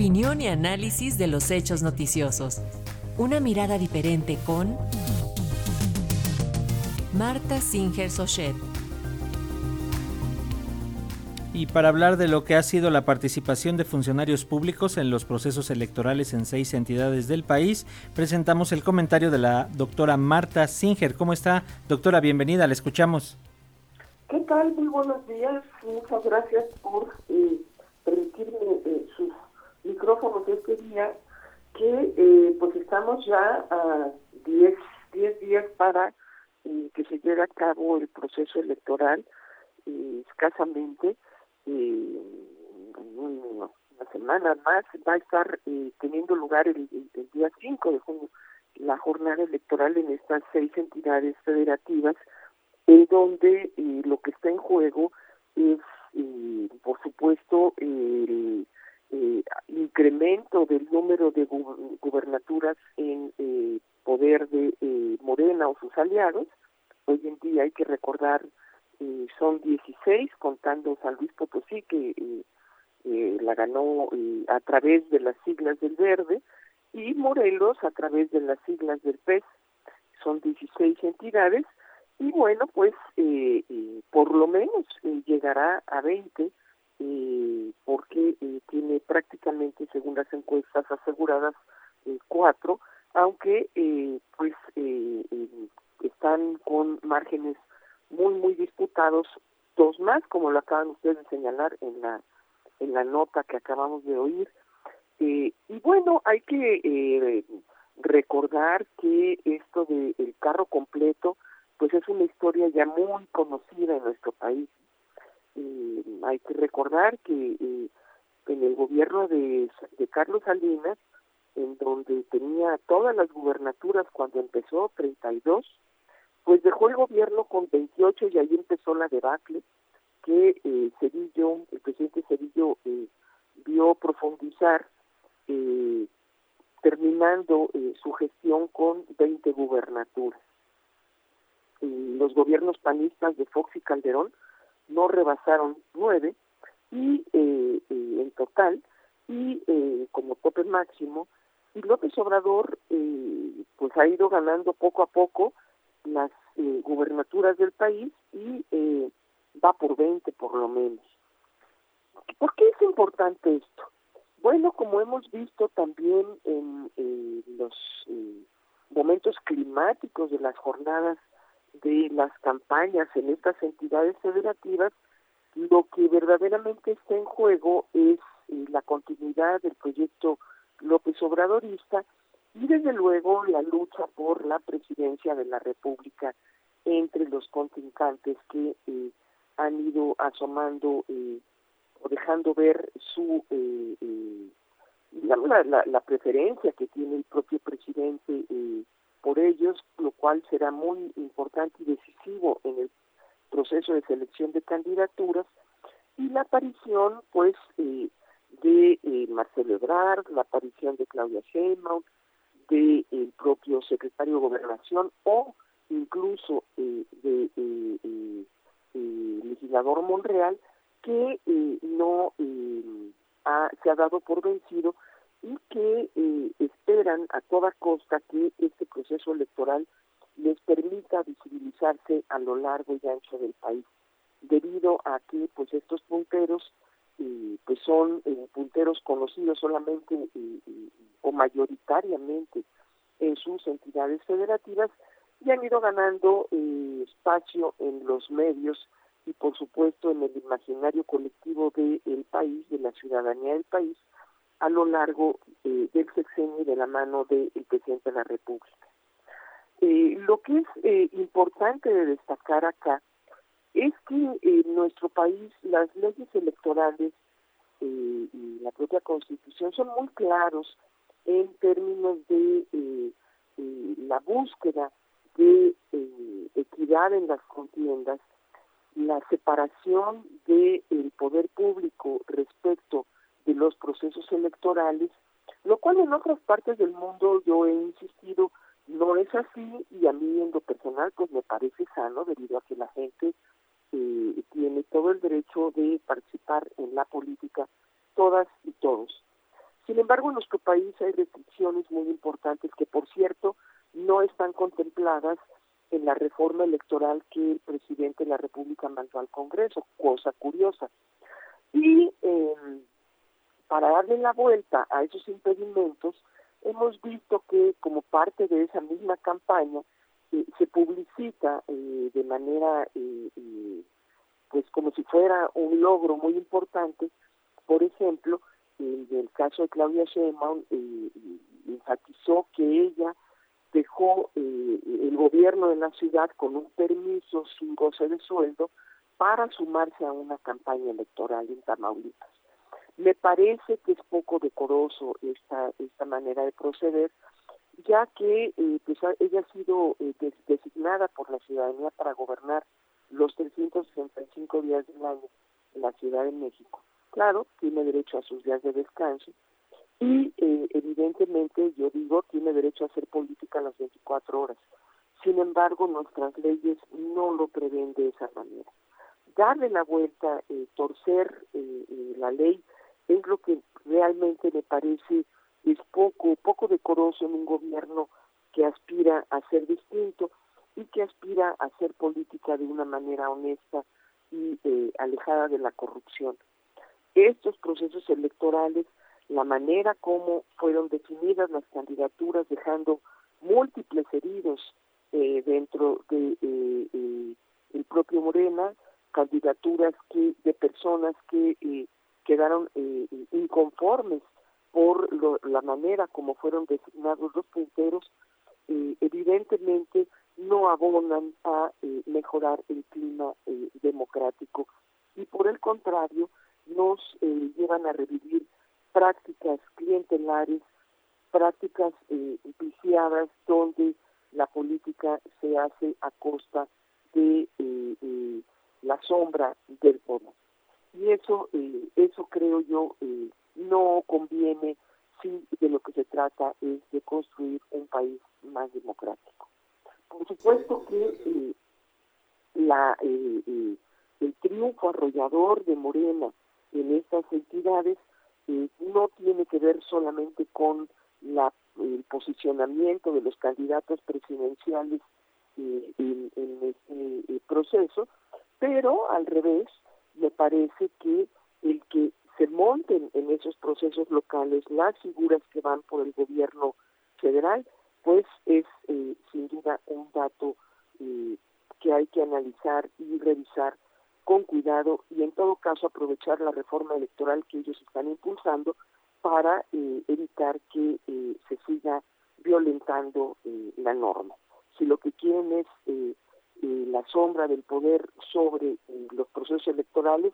Opinión y análisis de los hechos noticiosos. Una mirada diferente con Marta Singer Sochet. Y para hablar de lo que ha sido la participación de funcionarios públicos en los procesos electorales en seis entidades del país, presentamos el comentario de la doctora Marta Singer. ¿Cómo está, doctora? Bienvenida, la escuchamos. ¿Qué tal? Muy buenos días. Muchas gracias por eh, permitirme eh, sus micrófonos este día, que eh, pues estamos ya a 10 días para que se lleve a cabo el proceso electoral escasamente una semana más. Va a estar teniendo lugar el, día 5 de junio la jornada electoral en estas seis entidades federativas en donde eh, lo que está en juego es, eh, por supuesto, el eh, incremento del número de gubernaturas en poder de Morena o sus aliados. Hoy en día hay que recordar, son 16, contando San Luis Potosí, que la ganó a través de las siglas del Verde, y Morelos a través de las siglas del PES. Son 16 entidades y bueno, pues eh, eh, por lo menos eh, llegará a 20 porque tiene prácticamente, según las encuestas aseguradas, cuatro, aunque pues están con márgenes muy, muy disputados, dos más, como lo acaban ustedes de señalar en la, en la nota que acabamos de oír. y bueno, hay que recordar que esto del el carro completo, pues es una historia ya muy conocida en nuestro país. Hay que recordar que eh, en el gobierno de, de Carlos Salinas, en donde tenía todas las gubernaturas cuando empezó, 32, pues dejó el gobierno con 28 y ahí empezó la debacle que eh, Cedillo, el presidente Cedillo eh, vio profundizar, eh, terminando eh, su gestión con 20 gubernaturas. Los gobiernos panistas de Fox y Calderón no rebasaron nueve y eh, eh, en total y eh, como tope máximo y López Obrador pues ha ido ganando poco a poco las gubernaturas del país y va por 20 por lo menos. ¿Por qué es importante esto? Bueno, como hemos visto también en los momentos climáticos de las jornadas de las campañas en estas entidades federativas, lo que verdaderamente está en juego es eh, la continuidad del proyecto López Obradorista y desde luego la lucha por la presidencia de la República entre los contrincantes que eh, han ido asomando eh, o dejando ver su digamos la, la, preferencia que tiene el propio presidente por ellos, lo cual será muy importante y decisivo en el proceso de selección de candidaturas, y la aparición, pues, eh, de eh, Marcelo Ebrard, la aparición de Claudia Sheinbaum, de el propio secretario de Gobernación o incluso eh, de legislador Monreal, que no se ha dado por vencido y que eh, esperan a toda costa que este proceso electoral les permita visibilizarse a lo largo y ancho del país, debido a que pues estos punteros eh, pues son eh, punteros conocidos solamente o mayoritariamente en sus entidades federativas y han ido ganando espacio en los medios y por supuesto en el imaginario colectivo del país, de la ciudadanía del país, a lo largo eh, del sexenio de la mano del presidente de la República. Eh, lo que es eh, importante de destacar acá es que en nuestro país las leyes electorales y la propia constitución son muy claros en términos de la búsqueda de equidad en las contiendas, la separación del poder público respecto de los procesos electorales, lo cual en otras partes del mundo yo he insistido no es así y a mí en lo personal pues me parece sano debido a que la gente eh, tiene todo el derecho de participar en la política, todas y todos. Sin embargo, en nuestro país hay restricciones muy importantes que, por cierto, no están contempladas en la reforma electoral que el presidente de la República mandó al Congreso, cosa curiosa. Y em, para darle la vuelta a esos impedimentos, hemos visto que como parte de esa misma campaña eh, se publicita eh, de manera, eh, pues como si fuera un logro muy importante, por ejemplo, en el caso de Claudia Sheinbaum, enfatizó que ella dejó el gobierno de la ciudad con un permiso sin goce de sueldo para sumarse a una campaña electoral en Tamaulipas. Me parece que es poco decoroso esta, manera de proceder, ya que eh, pues, ella ha sido eh, designada por la ciudadanía para gobernar los 365 días del año en la Ciudad de México. Claro, tiene derecho a sus días de descanso y eh, evidentemente, yo digo, tiene derecho a hacer política las 24 horas. Sin embargo, nuestras leyes no lo prevén de esa manera. Darle la vuelta, torcer la ley, es lo que realmente me parece es poco, poco decoroso en un gobierno que aspira a ser distinto y que aspira a hacer política de una manera honesta y eh, alejada de la corrupción. Estos procesos electorales, la manera como fueron definidas las candidaturas, dejando múltiples heridos eh, dentro de eh, el propio Morena, candidaturas que de personas que quedaron eh, inconformes por la manera como fueron designados los punteros, eh, evidentemente no abonan a eh, mejorar el clima democrático. Y por el contrario nos llevan a revivir prácticas clientelares, prácticas viciadas donde la política se hace a costa de la sombra del poder y eso eh, eso creo yo eh, no conviene si de lo que se trata es de construir un país más democrático. Por supuesto que eh, la el triunfo arrollador de Morena en estas entidades no tiene que ver solamente con la, el posicionamiento de los candidatos presidenciales en, en este proceso, pero al revés, me parece que el que se monten en esos procesos locales las figuras que van por el gobierno federal, pues es eh, sin duda un dato eh, que hay que analizar y revisar con cuidado y en todo caso aprovechar la reforma electoral que ellos están impulsando para eh, evitar que se siga violentando la norma. Si lo que quieren es la sombra del poder sobre eh, los procesos electorales,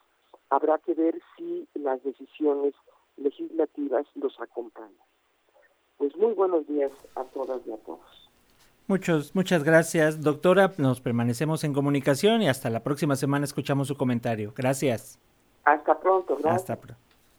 habrá que ver si las decisiones legislativas los acompañan. Pues muy buenos días a todas y a todos. Muchos, muchas gracias, doctora. Nos permanecemos en comunicación y hasta la próxima semana escuchamos su comentario. Gracias. Hasta pronto, gracias. Hasta pronto.